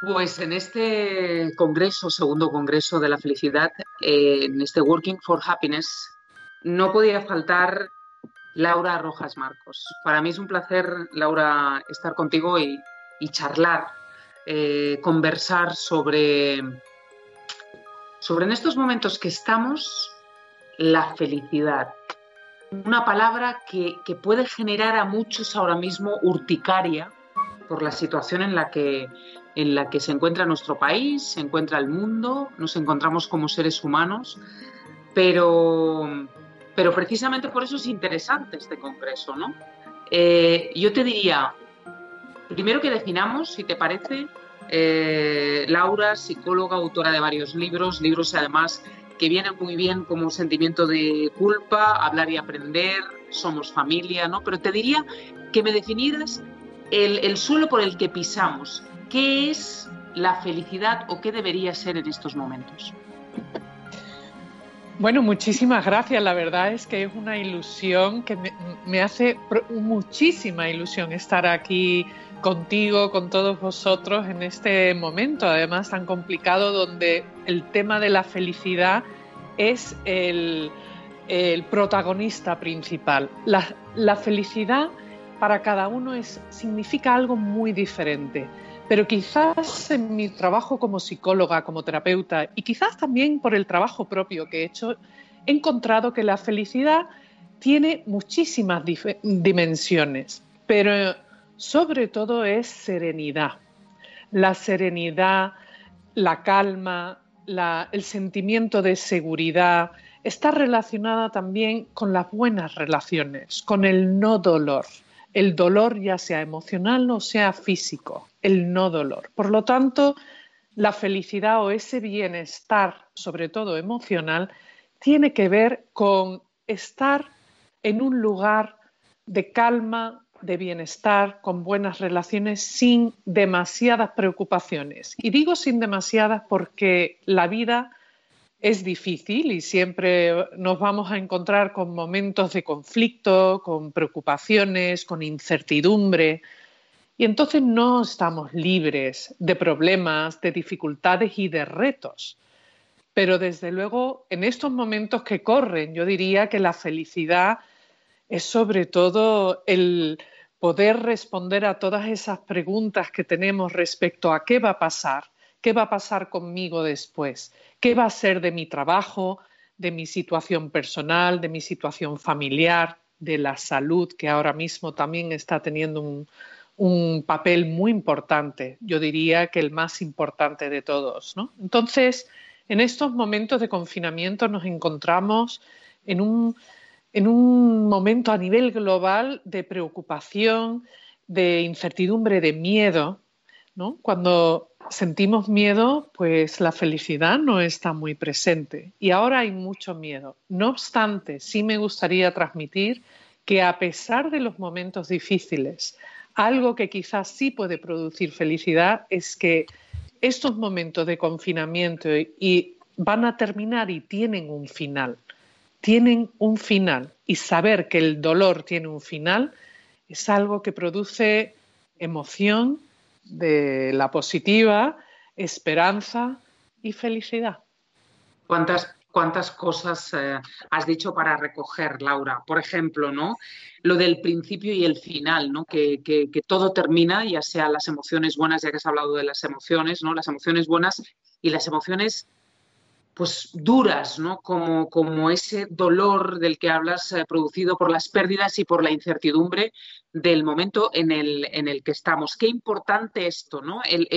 Pues en este congreso, segundo congreso de la felicidad, eh, en este Working for Happiness, no podía faltar Laura Rojas Marcos. Para mí es un placer, Laura, estar contigo y, charlar, eh, conversar sobre, sobre en estos momentos que estamos, la felicidad. Una palabra que, que puede generar a muchos ahora mismo urticaria por la situación en la que en la que se encuentra nuestro país, se encuentra el mundo, nos encontramos como seres humanos, pero, pero precisamente por eso es interesante este congreso, ¿no? Eh, yo te diría, primero que definamos, si te parece, eh, Laura, psicóloga, autora de varios libros, libros además que vienen muy bien como sentimiento de culpa, hablar y aprender, somos familia, ¿no? Pero te diría que me definieras el, el suelo por el que pisamos, ¿Qué es la felicidad o qué debería ser en estos momentos? Bueno, muchísimas gracias. La verdad es que es una ilusión que me, hace muchísima ilusión estar aquí contigo, con todos vosotros en este momento, además tan complicado, donde el tema de la felicidad es el, protagonista principal. La, la, felicidad para cada uno es, significa algo muy diferente. Pero quizás en mi trabajo como psicóloga, como terapeuta, y quizás también por el trabajo propio que he hecho, he encontrado que la felicidad tiene muchísimas dimensiones, pero sobre todo es serenidad. La serenidad, la calma, el sentimiento de seguridad está relacionada también con las buenas relaciones, con el no dolor el dolor ya sea emocional o sea físico, el no dolor. Por lo tanto, la felicidad o ese bienestar, sobre todo emocional, tiene que ver con estar en un lugar de calma, de bienestar, con buenas relaciones, sin demasiadas preocupaciones. Y digo sin demasiadas porque la vida es difícil y siempre nos vamos a encontrar con momentos de conflicto, con preocupaciones, con incertidumbre. Y entonces no estamos libres de problemas, de dificultades y de retos. Pero desde luego, en estos momentos que corren, yo diría que la felicidad es sobre todo el poder responder a todas esas preguntas que tenemos respecto a qué va a pasar, qué va a pasar conmigo después, qué va a ser de mi trabajo, de mi situación personal, de mi situación familiar, de la salud, que ahora mismo también está teniendo un, papel muy importante, yo diría que el más importante de todos. Entonces, en estos momentos de confinamiento nos encontramos en un, en un momento a nivel global de preocupación, de incertidumbre, de miedo, ¿no? Cuando sentimos miedo, pues la felicidad no está muy presente y ahora hay mucho miedo. No obstante, sí me gustaría transmitir que a pesar de los momentos difíciles, algo que quizás sí puede producir felicidad es que estos momentos de confinamiento y van a terminar y tienen un final. Tienen un final y saber que el dolor tiene un final es algo que produce emoción, de la positiva, esperanza y felicidad. ¿Cuántas, cuántas cosas eh, has dicho para recoger, Laura? Por ejemplo, ¿no? Lo del principio y el final, ¿no? Que, que, todo termina, ya sea las emociones buenas, ya que has hablado de las emociones, ¿no? Las emociones buenas y las emociones pues duras, ¿no? Como, como ese dolor del que hablas eh, producido por las pérdidas y por la incertidumbre del momento en el, en el que estamos. Qué importante esto, ¿no? El,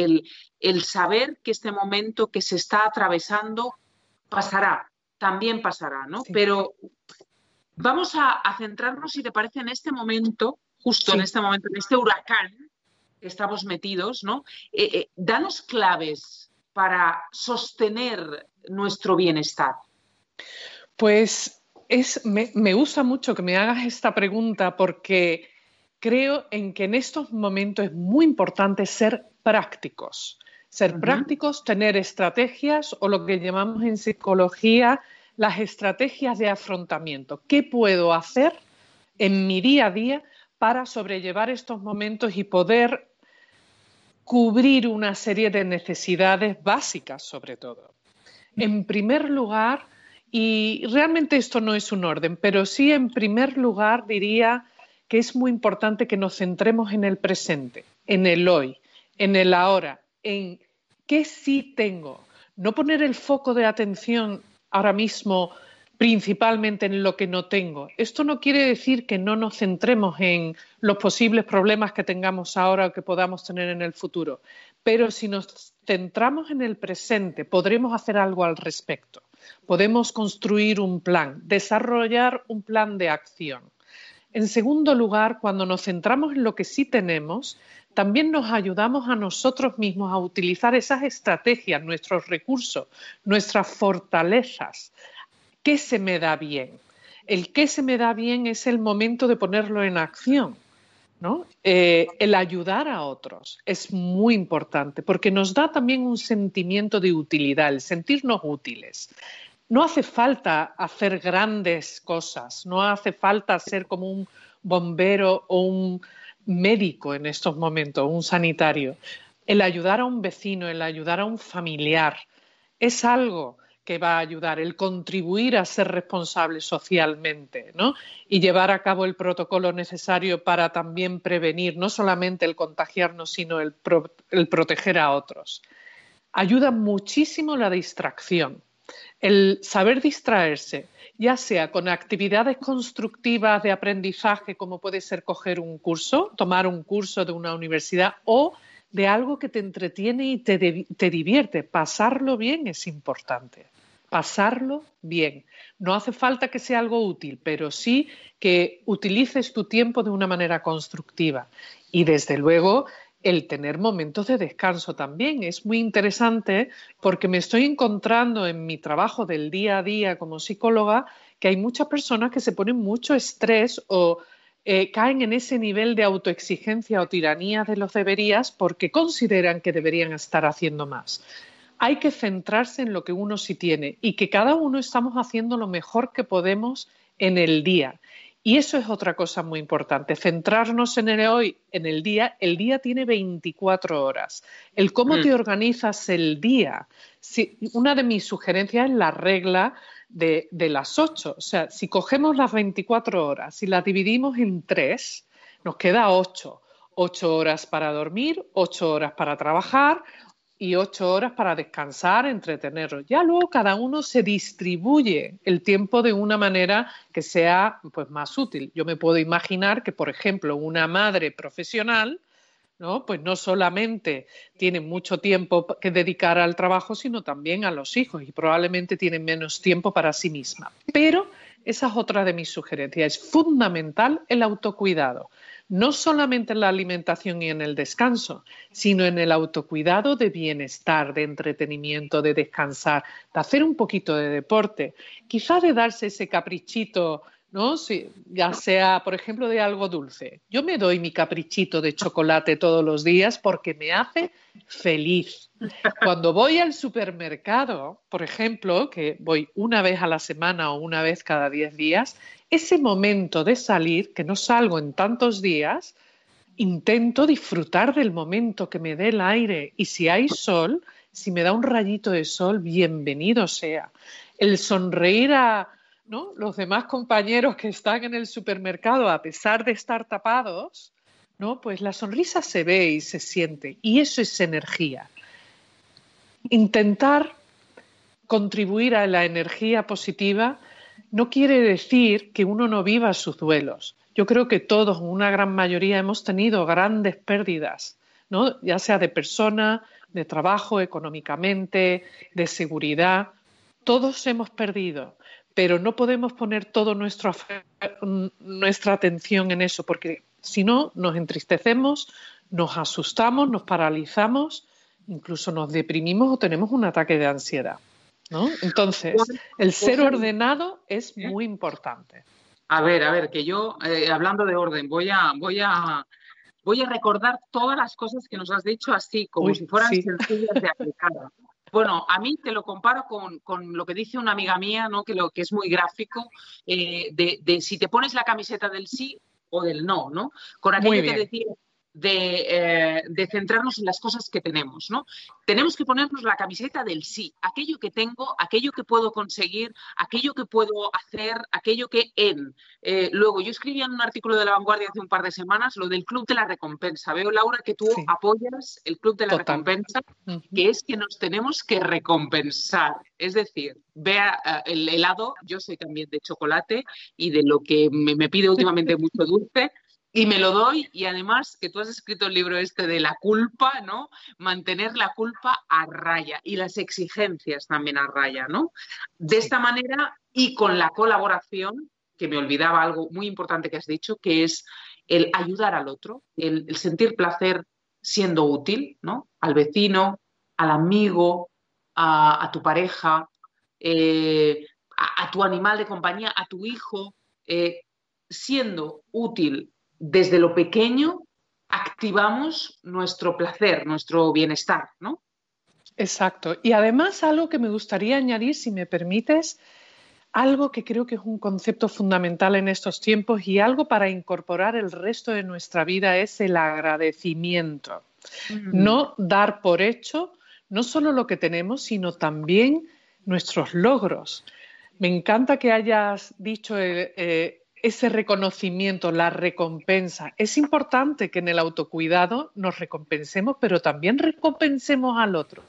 el, saber que este momento que se está atravesando pasará, también pasará, ¿no? Pero vamos a, centrarnos, si te parece, en este momento, justo en este momento, en este huracán que estamos metidos, ¿no? Eh, eh, danos claves para sostener nuestro bienestar? Pues es, me, gusta mucho que me hagas esta pregunta porque creo en que en estos momentos es muy importante ser prácticos. Ser prácticos, tener estrategias o lo que llamamos en psicología las estrategias de afrontamiento. ¿Qué puedo hacer en mi día a día para sobrellevar estos momentos y poder cubrir una serie de necesidades básicas, sobre todo. En primer lugar, y realmente esto no es un orden, pero sí en primer lugar diría que es muy importante que nos centremos en el presente, en el hoy, en el ahora, en qué sí tengo. No poner el foco de atención ahora mismo principalmente en lo que no tengo. Esto no quiere decir que no nos centremos en los posibles problemas que tengamos ahora o que podamos tener en el futuro, pero si nos centramos en el presente, podremos hacer algo al respecto. Podemos construir un plan, desarrollar un plan de acción. En segundo lugar, cuando nos centramos en lo que sí tenemos, también nos ayudamos a nosotros mismos a utilizar esas estrategias, nuestros recursos, nuestras fortalezas. ¿Qué se me da bien? El qué se me da bien es el momento de ponerlo en acción. Eh, el ayudar a otros es muy importante porque nos da también un sentimiento de utilidad, el sentirnos útiles. No hace falta hacer grandes cosas, no hace falta ser como un bombero o un médico en estos momentos, un sanitario. El ayudar a un vecino, el ayudar a un familiar, es algo que va a ayudar, el contribuir a ser responsable socialmente ¿no? y llevar a cabo el protocolo necesario para también prevenir no solamente el contagiarnos, sino el, el proteger a otros. Ayuda muchísimo la distracción, el saber distraerse, ya sea con actividades constructivas de aprendizaje, como puede ser coger un curso, tomar un curso de una universidad o de algo que te entretiene y te, divierte. Pasarlo bien es importante. Pasarlo bien. No hace falta que sea algo útil, pero sí que utilices tu tiempo de una manera constructiva. Y desde luego el tener momentos de descanso también. Es muy interesante porque me estoy encontrando en mi trabajo del día a día como psicóloga que hay muchas personas que se ponen mucho estrés o eh, caen en ese nivel de autoexigencia o tiranía de los deberías porque consideran que deberían estar haciendo más. Hay que centrarse en lo que uno sí tiene y que cada uno estamos haciendo lo mejor que podemos en el día y eso es otra cosa muy importante, centrarnos en el hoy, en el día. El día tiene 24 horas. El cómo te mm. organizas el día. una de mis sugerencias es la regla de, de, las 8. O sea, si cogemos las 24 horas y las dividimos en tres, nos queda 8. 8 horas para dormir, 8 horas para trabajar, y ocho horas para descansar, entretenerlos. Ya luego cada uno se distribuye el tiempo de una manera que sea pues, más útil. Yo me puedo imaginar que, por ejemplo, una madre profesional, ¿no? Pues no solamente tiene mucho tiempo que dedicar al trabajo, sino también a los hijos y probablemente tiene menos tiempo para sí misma. Pero esa es otra de mis sugerencias. Es fundamental el autocuidado no solamente en la alimentación y en el descanso, sino en el autocuidado de bienestar, de entretenimiento, de descansar, de hacer un poquito de deporte, quizá de darse ese caprichito ¿no? ya sea, por ejemplo, de algo dulce. Yo me doy mi caprichito de chocolate todos los días porque me hace feliz. Cuando voy al supermercado, por ejemplo, que voy una vez a la semana o una vez cada diez días, ese momento de salir, que no salgo en tantos días, intento disfrutar del momento que me dé el aire y si hay sol, si me da un rayito de sol, bienvenido sea. El sonreír a los demás compañeros que están en el supermercado, a pesar de estar tapados, ¿no? pues la sonrisa se ve y se siente y eso es energía. Intentar contribuir a la energía positiva no quiere decir que uno no viva sus duelos. Yo creo que todos, una gran mayoría, hemos tenido grandes pérdidas, ¿no? ya sea de persona, de trabajo, económicamente, de seguridad. Todos hemos perdido, pero no podemos poner toda nuestra atención en eso, porque si no, nos entristecemos, nos asustamos, nos paralizamos, incluso nos deprimimos o tenemos un ataque de ansiedad. Entonces, el ser ordenado es muy importante. A ver, a ver, que yo, eh, hablando de orden, voy a, voy a, voy a recordar todas las cosas que nos has dicho así, como si fueran sencillas de aplicar. Bueno, a mí te lo comparo con, lo que dice una amiga mía, ¿no? que, lo, que es muy gráfico, eh, de, si te pones la camiseta del sí o del no, ¿no? Con aquello que decía eh, de, centrarnos en las cosas que tenemos, ¿no? Tenemos que ponernos la camiseta del sí, aquello que tengo, aquello que puedo conseguir, aquello que puedo hacer, aquello que en. Eh, luego, yo escribía en un artículo de La Vanguardia hace un par de semanas lo del Club de la Recompensa. Veo, Laura, que tú apoyas el Club de la Recompensa, que es que nos tenemos que recompensar. Es decir, vea el helado, yo soy también de chocolate y de lo que me pide últimamente mucho dulce, y me lo doy y además que tú has escrito el libro este de la culpa, ¿no? Mantener la culpa a raya y las exigencias también a raya, ¿no? De esta manera y con la colaboración, que me olvidaba algo muy importante que has dicho, que es el ayudar al otro, el, sentir placer siendo útil, ¿no? Al vecino, al amigo, a, tu pareja, eh, a, tu animal de compañía, a tu hijo, eh, siendo útil desde lo pequeño activamos nuestro placer, nuestro bienestar, ¿no? Exacto. Y además algo que me gustaría añadir, si me permites, algo que creo que es un concepto fundamental en estos tiempos y algo para incorporar el resto de nuestra vida es el agradecimiento. No dar por hecho no solo lo que tenemos, sino también nuestros logros. Me encanta que hayas dicho eh, eh, ese reconocimiento, la recompensa. Es importante que en el autocuidado nos recompensemos, pero también recompensemos al otro.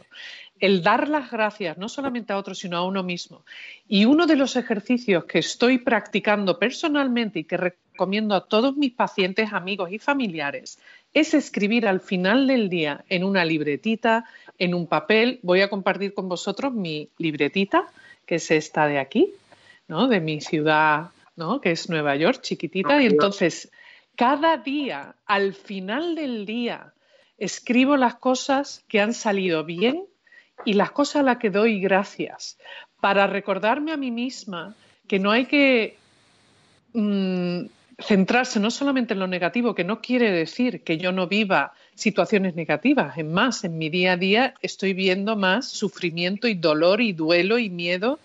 El dar las gracias no solamente a otro, sino a uno mismo. Y uno de los ejercicios que estoy practicando personalmente y que recomiendo a todos mis pacientes, amigos y familiares es escribir al final del día en una libretita, en un papel. Voy a compartir con vosotros mi libretita, que es esta de aquí, ¿no? de mi ciudad ¿no? que es Nueva York, chiquitita, y entonces cada día, al final del día, escribo las cosas que han salido bien y las cosas a las que doy gracias, para recordarme a mí misma que no hay que mm, centrarse no solamente en lo negativo, que no quiere decir que yo no viva situaciones negativas, es más, en mi día a día estoy viendo más sufrimiento y dolor y duelo y miedo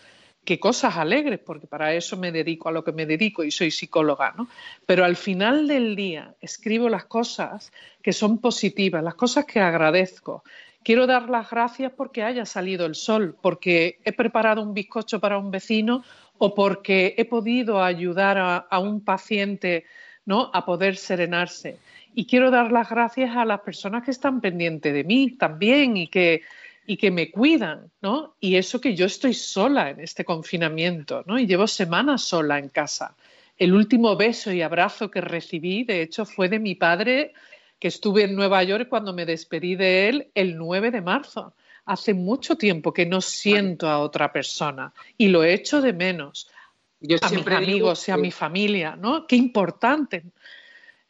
que cosas alegres, porque para eso me dedico a lo que me dedico y soy psicóloga, ¿no? Pero al final del día escribo las cosas que son positivas, las cosas que agradezco. Quiero dar las gracias porque haya salido el sol, porque he preparado un bizcocho para un vecino o porque he podido ayudar a, un paciente ¿no? a poder serenarse. Y quiero dar las gracias a las personas que están pendientes de mí también y que y que me cuidan, ¿no? Y eso que yo estoy sola en este confinamiento, ¿no? Y llevo semanas sola en casa. El último beso y abrazo que recibí, de hecho, fue de mi padre, que estuve en Nueva York cuando me despedí de él el 9 de marzo. Hace mucho tiempo que no siento a otra persona y lo echo de menos. Yo a mis amigos y a mi familia, ¿no? Qué importante.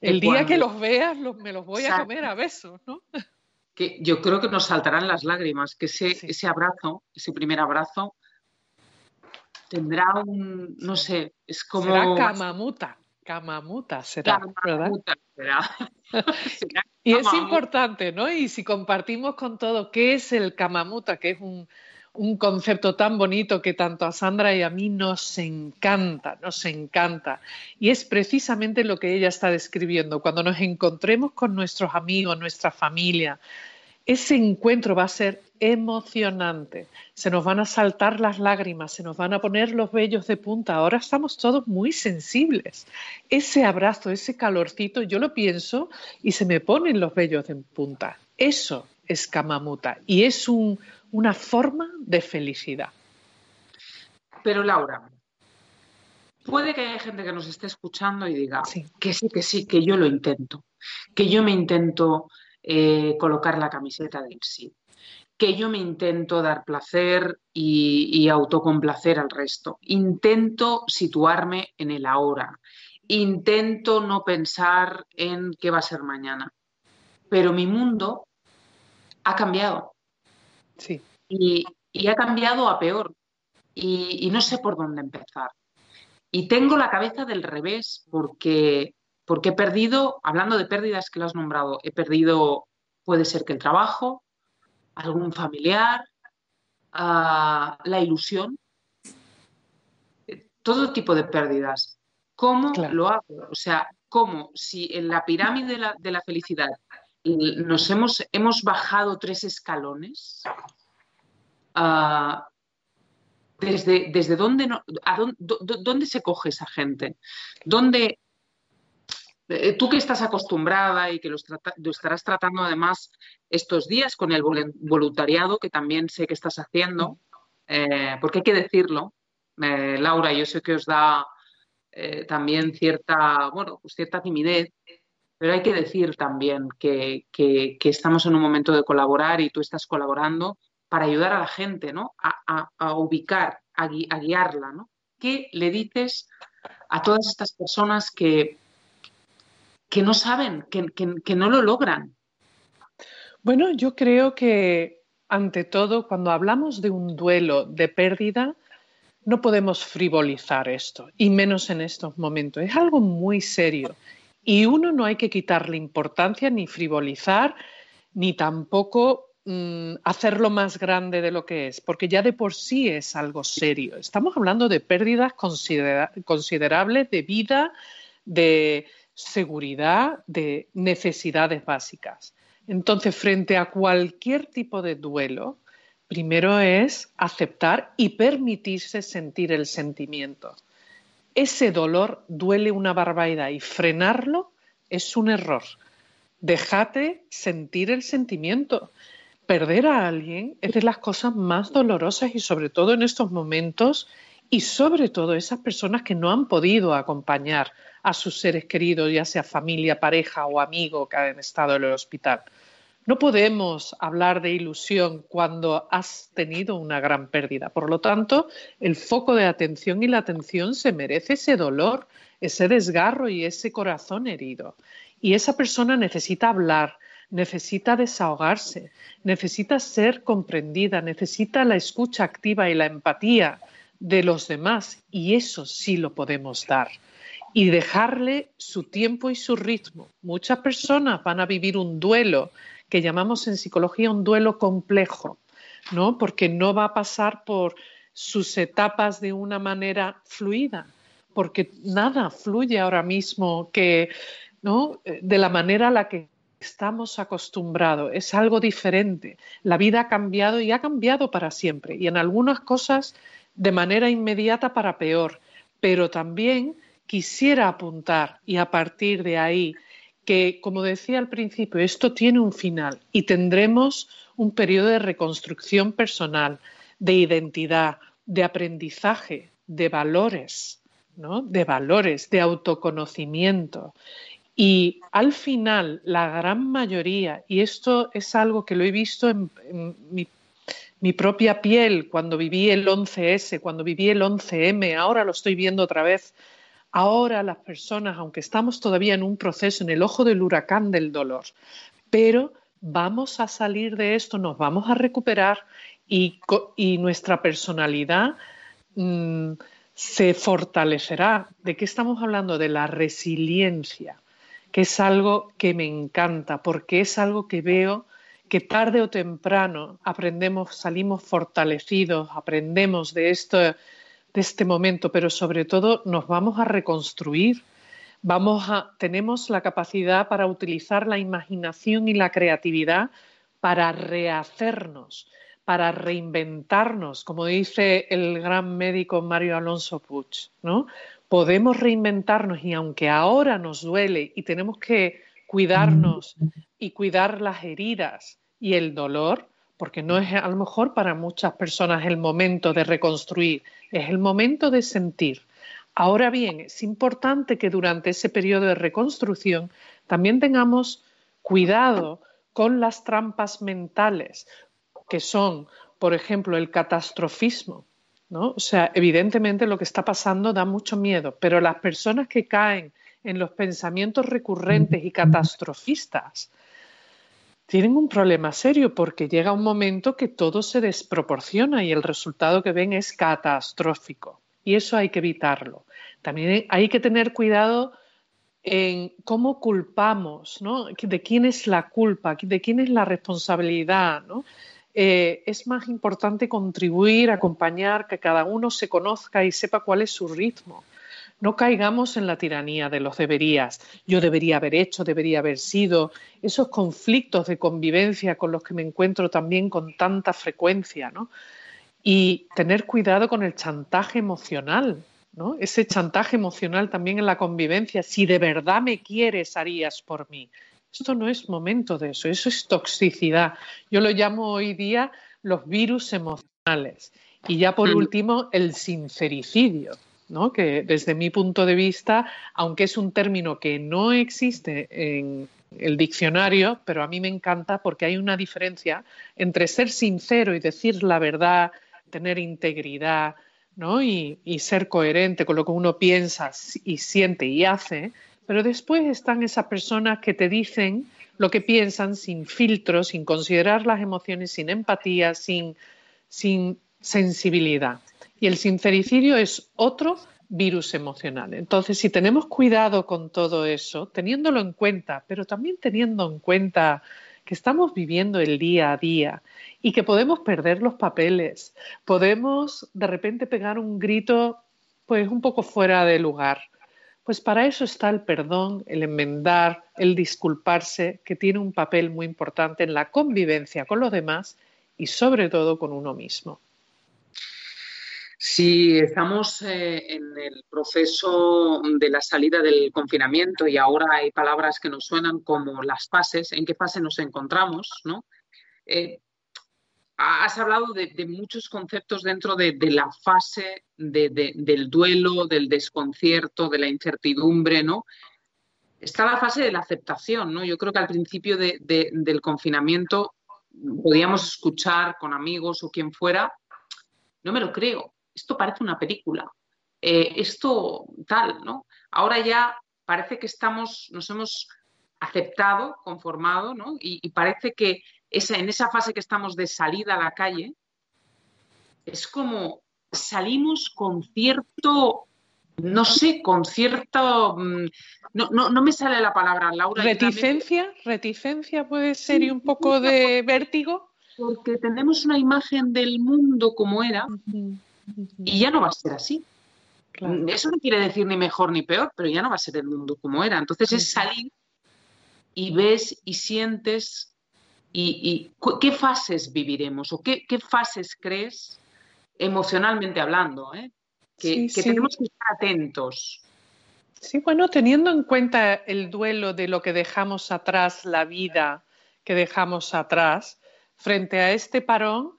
El día que los veas me los voy a comer a besos, ¿no? que yo creo que nos saltarán las lágrimas, que ese, ese abrazo, ese primer abrazo, tendrá un, no sé, es como... Será camamuta, camamuta será, y es importante, ¿no? Y si compartimos con todo qué es el camamuta, que es un, un concepto tan bonito que tanto a Sandra y a mí nos encanta, nos encanta. Y es precisamente lo que ella está describiendo. Cuando nos encontremos con nuestros amigos, nuestra familia, ese encuentro va a ser emocionante. Se nos van a saltar las lágrimas, se nos van a poner los vellos de punta. Ahora estamos todos muy sensibles. Ese abrazo, ese calorcito, yo lo pienso y se me ponen los vellos de punta. Eso es Kamamuta y es una forma de felicidad. Pero Laura, puede que haya gente que nos esté escuchando y diga que sí, que sí, que yo lo intento, que yo me intento eh, colocar la camiseta del sí, que yo me intento dar placer y, autocomplacer al resto, intento situarme en el ahora, intento no pensar en qué va a ser mañana, pero mi mundo ha cambiado. Sí. Y, ha cambiado a peor. y, no sé por dónde empezar. Y tengo la cabeza del revés porque porque he perdido, hablando de pérdidas que lo has nombrado, he perdido, puede ser que el trabajo, algún familiar, ah, la ilusión, todo tipo de pérdidas. ¿Cómo lo hago? O sea, como si en la pirámide de la, felicidad nos hemos, hemos, bajado tres escalones, ah, desde, desde dónde, dónde, se coge esa gente, dónde, tú que estás acostumbrada y que lo, estarás tratando además estos días con el voluntariado, que también sé que estás haciendo, eh, porque hay que decirlo, eh, Laura, yo sé que os da eh, también cierta, bueno, pues cierta timidez, pero hay que decir también que, estamos en un momento de colaborar y tú estás colaborando para ayudar a la gente, ¿no? A, ubicar, a, guiarla, ¿no? ¿Qué le dices a todas estas personas que, que no saben, que no lo logran? Bueno, yo creo que ante todo, cuando hablamos de un duelo de pérdida, no podemos frivolizar esto, y menos en estos momentos. Es algo muy serio. Y uno no hay que quitarle importancia ni frivolizar, ni tampoco mm, hacerlo más grande de lo que es, porque ya de por sí es algo serio. Estamos hablando de pérdidas considerables de vida, de seguridad, de necesidades básicas. Entonces, frente a cualquier tipo de duelo, primero es aceptar y permitirse sentir el sentimiento. Ese dolor duele una barbaridad y frenarlo es un error. Déjate sentir el sentimiento. Perder a alguien es de las cosas más dolorosas y sobre todo en estos momentos y sobre todo esas personas que no han podido acompañar a sus seres queridos, ya sea familia, pareja o amigo que han estado en el hospital. No podemos hablar de ilusión cuando has tenido una gran pérdida. Por lo tanto, el foco de atención y la atención se merece ese dolor, ese desgarro y ese corazón herido. Y esa persona necesita hablar, necesita desahogarse, necesita ser comprendida, necesita la escucha activa y la empatía de los demás. Y eso sí lo podemos dar y dejarle su tiempo y su ritmo. Muchas personas van a vivir un duelo que llamamos en psicología un duelo complejo, ¿no? Porque no va a pasar por sus etapas de una manera fluida, porque nada fluye ahora mismo que, ¿no? De la manera a la que estamos acostumbrados, es algo diferente. La vida ha cambiado y ha cambiado para siempre, y en algunas cosas de manera inmediata para peor, pero también quisiera apuntar y a partir de ahí que, como decía al principio, esto tiene un final y tendremos un periodo de reconstrucción personal, de identidad, de aprendizaje, de valores, ¿no? de valores, de autoconocimiento. Y al final, la gran mayoría, y esto es algo que lo he visto en, mi, mi, propia piel cuando viví el 11S, cuando viví el 11M, ahora lo estoy viendo otra vez Ahora las personas, aunque estamos todavía en un proceso, en el ojo del huracán del dolor, pero vamos a salir de esto, nos vamos a recuperar y, nuestra personalidad mm, se fortalecerá. ¿De qué estamos hablando? De la resiliencia, que es algo que me encanta, porque es algo que veo que tarde o temprano aprendemos, salimos fortalecidos, aprendemos de esto de este momento, pero sobre todo nos vamos a reconstruir. Vamos a, tenemos la capacidad para utilizar la imaginación y la creatividad para rehacernos, para reinventarnos, como dice el gran médico Mario Alonso Puig, ¿no? Podemos reinventarnos y aunque ahora nos duele y tenemos que cuidarnos y cuidar las heridas y el dolor, porque no es a lo mejor para muchas personas el momento de reconstruir, es el momento de sentir. Ahora bien, es importante que durante ese periodo de reconstrucción también tengamos cuidado con las trampas mentales, que son, por ejemplo, el catastrofismo. ¿no? O sea, evidentemente lo que está pasando da mucho miedo, pero las personas que caen en los pensamientos recurrentes y catastrofistas, tienen un problema serio porque llega un momento que todo se desproporciona y el resultado que ven es catastrófico. Y eso hay que evitarlo. También hay que tener cuidado en cómo culpamos, ¿no? De quién es la culpa, de quién es la responsabilidad. Eh, es más importante contribuir, acompañar, que cada uno se conozca y sepa cuál es su ritmo. No caigamos en la tiranía de los deberías. Yo debería haber hecho, debería haber sido. Esos conflictos de convivencia con los que me encuentro también con tanta frecuencia, ¿no? Y tener cuidado con el chantaje emocional, ¿no? Ese chantaje emocional también en la convivencia. Si de verdad me quieres, harías por mí. Esto no es momento de eso, eso es toxicidad. Yo lo llamo hoy día los virus emocionales. Y ya por mm. último, el sincericidio, que desde mi punto de vista, aunque es un término que no existe en el diccionario, pero a mí me encanta porque hay una diferencia entre ser sincero y decir la verdad, tener integridad ¿no? y, y ser coherente con lo que uno piensa y siente y hace, pero después están esas personas que te dicen lo que piensan sin filtro, sin considerar las emociones, sin empatía, sin, sin sensibilidad. Y el sincericidio es otro virus emocional. Entonces, si tenemos cuidado con todo eso, teniéndolo en cuenta, pero también teniendo en cuenta que estamos viviendo el día a día y que podemos perder los papeles, podemos de repente pegar un grito pues un poco fuera de lugar pues para eso está el perdón, el enmendar, el disculparse, que tiene un papel muy importante en la convivencia con los demás y sobre todo con uno mismo. Si estamos eh, en el proceso de la salida del confinamiento y ahora hay palabras que nos suenan como las fases, ¿en qué fase nos encontramos? ¿no? Eh, has hablado de, muchos conceptos dentro de, la fase del duelo, del desconcierto, de la incertidumbre, ¿no? Está la fase de la aceptación, ¿no? Yo creo que al principio del confinamiento podíamos escuchar con amigos o quien fuera, no me lo creo, esto parece una película, eh, esto tal, ¿no? Ahora ya parece que estamos, nos hemos aceptado, conformado, ¿no? y parece que en esa fase que estamos de salida a la calle, es como salimos con cierto, no sé, con cierto, mm, no, no, me sale la palabra, Laura. Reticencia, reticencia puede ser y un poco de vértigo. Porque tenemos una imagen del mundo como era y ya no va a ser así. Eso no quiere decir ni mejor ni peor, pero ya no va a ser el mundo como era. Entonces es salir y ves y sientes y, qué fases viviremos o qué, fases crees emocionalmente hablando, ¿eh? que, tenemos que estar atentos. Sí, bueno, teniendo en cuenta el duelo de lo que dejamos atrás, la vida que dejamos atrás, frente a este parón,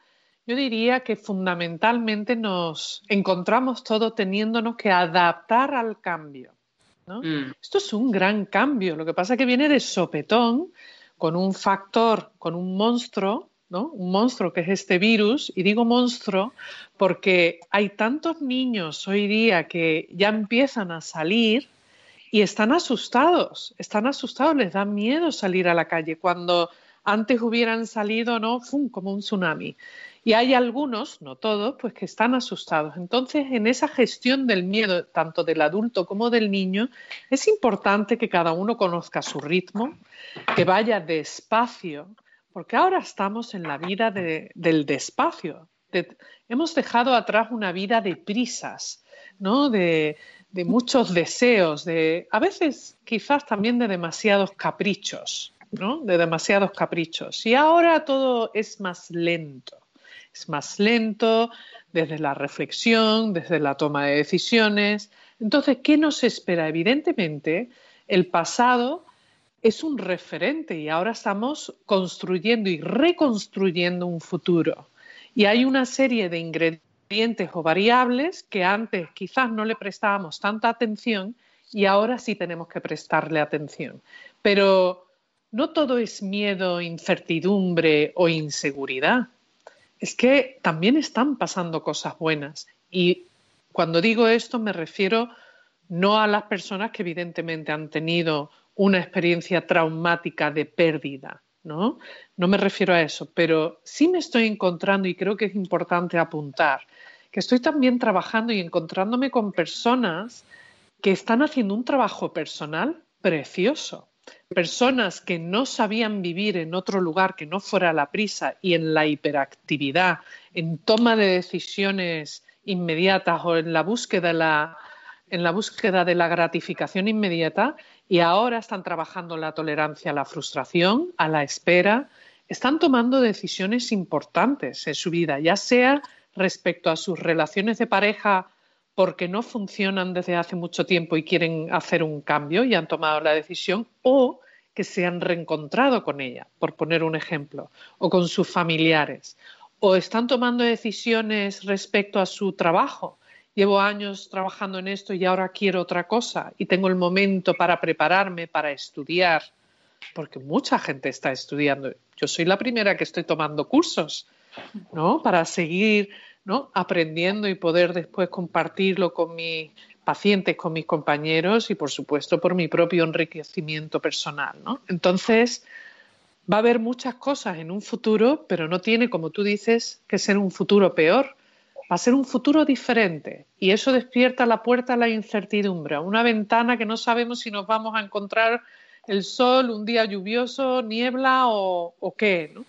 yo diría que fundamentalmente nos encontramos todos teniéndonos que adaptar al cambio. Mm. Esto es un gran cambio, lo que pasa es que viene de sopetón con un factor, con un monstruo, ¿no? Un monstruo que es este virus, y digo monstruo porque hay tantos niños hoy día que ya empiezan a salir y están asustados, están asustados, les da miedo salir a la calle cuando antes hubieran salido, ¿no? ¡Fum! como un tsunami. Y hay algunos, no todos, pues que están asustados. Entonces, en esa gestión del miedo, tanto del adulto como del niño, es importante que cada uno conozca su ritmo, que vaya despacio, porque ahora estamos en la vida del despacio. hemos dejado atrás una vida de prisas, ¿no? De, de muchos deseos, de a veces quizás también de demasiados caprichos, ¿no? De demasiados caprichos. Y ahora todo es más lento es más lento desde la reflexión, desde la toma de decisiones. Entonces, ¿qué nos espera? Evidentemente, el pasado es un referente y ahora estamos construyendo y reconstruyendo un futuro. Y hay una serie de ingredientes o variables que antes quizás no le prestábamos tanta atención y ahora sí tenemos que prestarle atención. Pero no todo es miedo, incertidumbre o inseguridad es que también están pasando cosas buenas. Y cuando digo esto me refiero no a las personas que evidentemente han tenido una experiencia traumática de pérdida, ¿no? No me refiero a eso, pero sí me estoy encontrando y creo que es importante apuntar que estoy también trabajando y encontrándome con personas que están haciendo un trabajo personal precioso personas que no sabían vivir en otro lugar que no fuera la prisa y en la hiperactividad, en toma de decisiones inmediatas o en la búsqueda en la búsqueda de la gratificación inmediata y ahora están trabajando la tolerancia a la frustración, a la espera, están tomando decisiones importantes en su vida, ya sea respecto a sus relaciones de pareja porque no funcionan desde hace mucho tiempo y quieren hacer un cambio y han tomado la decisión, o que se han reencontrado con ella, por poner un ejemplo, o con sus familiares, o están tomando decisiones respecto a su trabajo. Llevo años trabajando en esto y ahora quiero otra cosa y tengo el momento para prepararme, para estudiar, porque mucha gente está estudiando. Yo soy la primera que estoy tomando cursos, ¿no? Para seguir ¿no? aprendiendo y poder después compartirlo con mis pacientes, con mis compañeros y, por supuesto, por mi propio enriquecimiento personal. Entonces, va a haber muchas cosas en un futuro, pero no tiene, como tú dices, que ser un futuro peor. Va a ser un futuro diferente y eso despierta la puerta a la incertidumbre, una ventana que no sabemos si nos vamos a encontrar el sol, un día lluvioso, niebla o, o qué, ¿no?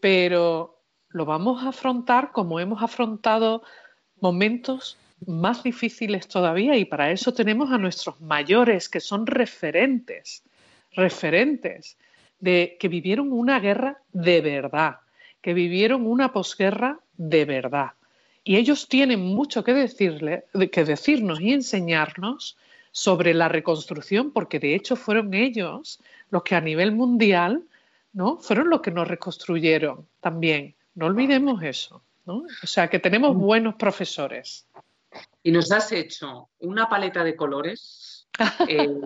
Pero lo vamos a afrontar como hemos afrontado momentos más difíciles todavía y para eso tenemos a nuestros mayores que son referentes, referentes de que vivieron una guerra de verdad, que vivieron una posguerra de verdad. Y ellos tienen mucho que, decirle, que decirnos y enseñarnos sobre la reconstrucción, porque de hecho fueron ellos los que a nivel mundial ¿no? fueron los que nos reconstruyeron también. No olvidemos eso, ¿no? O sea, que tenemos buenos profesores. Y nos has hecho una paleta de colores eh,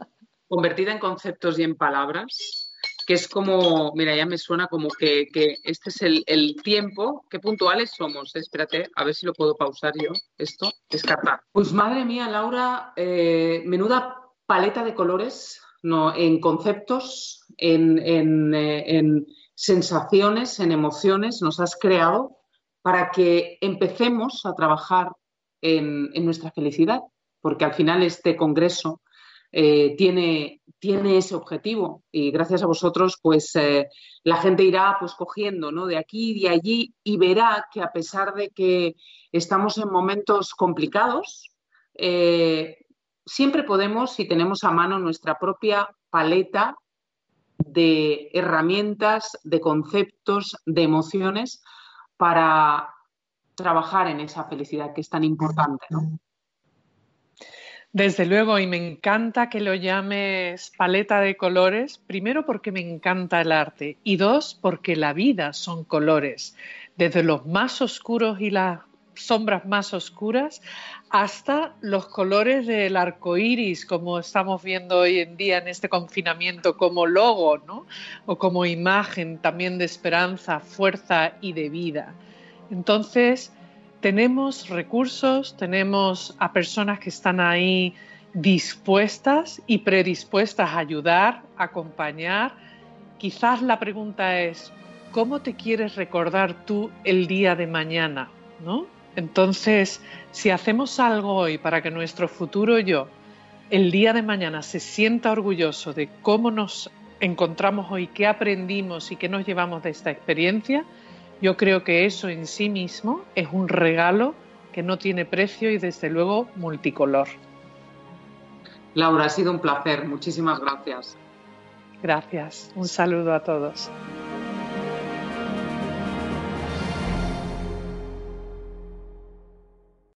convertida en conceptos y en palabras, que es como, mira, ya me suena como que, este es el, tiempo, qué puntuales somos. Espérate, a ver si lo puedo pausar yo, esto, descartar. Pues madre mía, Laura, eh, menuda paleta de colores, no, en conceptos, en, en, eh, en sensaciones, en emociones nos has creado para que empecemos a trabajar en, nuestra felicidad, porque al final este congreso eh, tiene, tiene, ese objetivo y gracias a vosotros pues eh, la gente irá pues cogiendo ¿no? de aquí y de allí y verá que a pesar de que estamos en momentos complicados, eh, siempre podemos, si tenemos a mano nuestra propia paleta de herramientas, de conceptos, de emociones para trabajar en esa felicidad que es tan importante. Desde luego, y me encanta que lo llames paleta de colores, primero porque me encanta el arte y dos porque la vida son colores, desde los más oscuros y las sombras más oscuras hasta los colores del arco iris, como estamos viendo hoy en día en este confinamiento, como logo, ¿no? O como imagen también de esperanza, fuerza y de vida. Entonces, tenemos recursos, tenemos a personas que están ahí dispuestas y predispuestas a ayudar, acompañar. Quizás la pregunta es, ¿cómo te quieres recordar tú el día de mañana? ¿No? Entonces, si hacemos algo hoy para que nuestro futuro yo, el día de mañana, se sienta orgulloso de cómo nos encontramos hoy, qué aprendimos y qué nos llevamos de esta experiencia, yo creo que eso en sí mismo es un regalo que no tiene precio y desde luego multicolor. Laura, ha sido un placer. Muchísimas gracias. Gracias. Un saludo a todos.